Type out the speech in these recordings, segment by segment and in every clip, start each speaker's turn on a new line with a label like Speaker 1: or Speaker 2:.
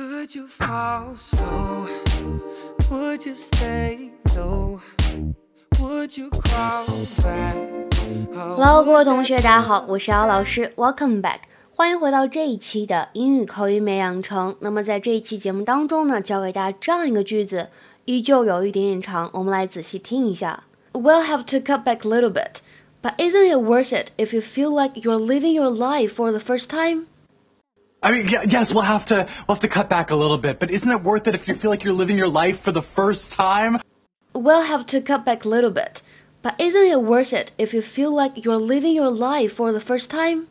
Speaker 1: Could you fall slow? Would you stay low? Would you crawl back?
Speaker 2: Hello，各位同学，大家好，我是姚老师，Welcome back，欢迎回到这一期的英语口语美养成。那么在这一期节目当中呢，教给大家这样一个句子，依旧有一点点长，我们来仔细听一下。We'll have to cut back a little bit, but isn't it worth it if you feel like you're living your life for the first time?
Speaker 3: I mean, yes, we'll have to we'll have to cut back a little bit, but isn't it worth it if you feel like you're living your life for the first time?
Speaker 2: We'll have to cut back a little bit, but isn't it worth it if you feel like you're living your life for the first time?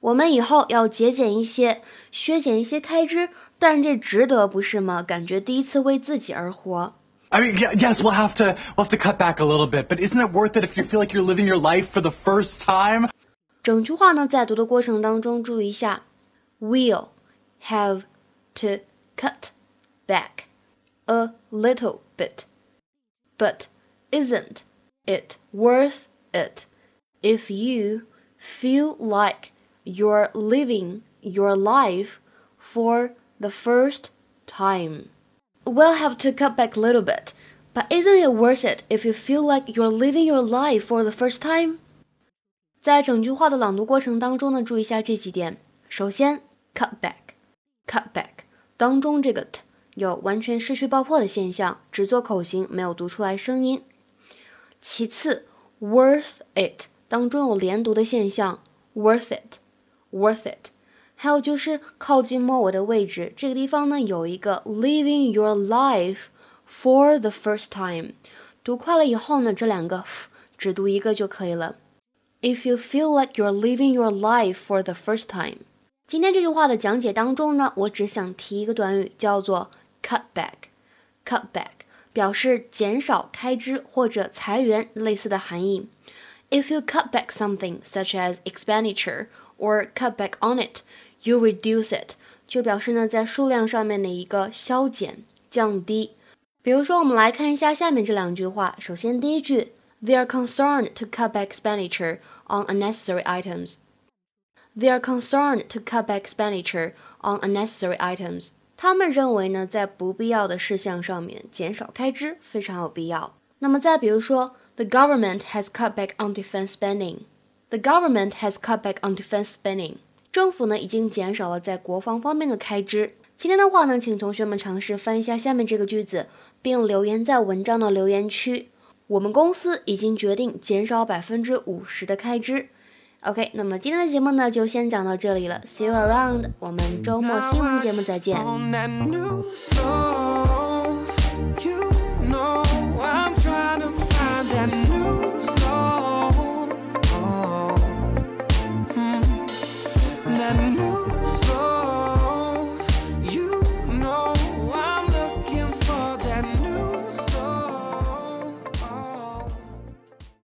Speaker 2: 我们以后要节俭一些，削减一些开支，但这值得不是吗？感觉第一次为自己而活。
Speaker 3: I mean, yes, we'll have to we'll have to cut back a little bit, but isn't it worth it if you feel like you're living your life for the first time?
Speaker 2: 整句话呢，在读的过程当中注意一下 ，will have to cut back a little bit, but isn't it worth it if you feel like you're living your life for the first time? We'll have to cut back a little bit, but isn't it worth it if you feel like you're living your life for the first time? 在整句话的朗读过程当中呢，注意一下这几点。首先 ，cut back，cut back 当中这个 t 有完全失去爆破的现象，只做口型，没有读出来声音。其次，worth it 当中有连读的现象，worth it，worth it。还有就是靠近末尾的位置，这个地方呢有一个 living your life for the first time。读快了以后呢，这两个 f 只读一个就可以了。If you feel like you're living your life for the first time，今天这句话的讲解当中呢，我只想提一个短语，叫做 cut back。cut back 表示减少开支或者裁员类似的含义。If you cut back something such as expenditure or cut back on it。You reduce it，就表示呢在数量上面的一个削减、降低。比如说，我们来看一下下面这两句话。首先，第一句，They are concerned to cut back expenditure on unnecessary items. They are concerned to cut back expenditure on unnecessary items. 他们认为呢，在不必要的事项上面减少开支非常有必要。那么再比如说，The government has cut back on defense spending. The government has cut back on defense spending. 政府呢已经减少了在国防方面的开支。今天的话呢，请同学们尝试翻一下下面这个句子，并留言在文章的留言区。我们公司已经决定减少百分之五十的开支。OK，那么今天的节目呢就先讲到这里了，See you around，我们周末新闻节目再见。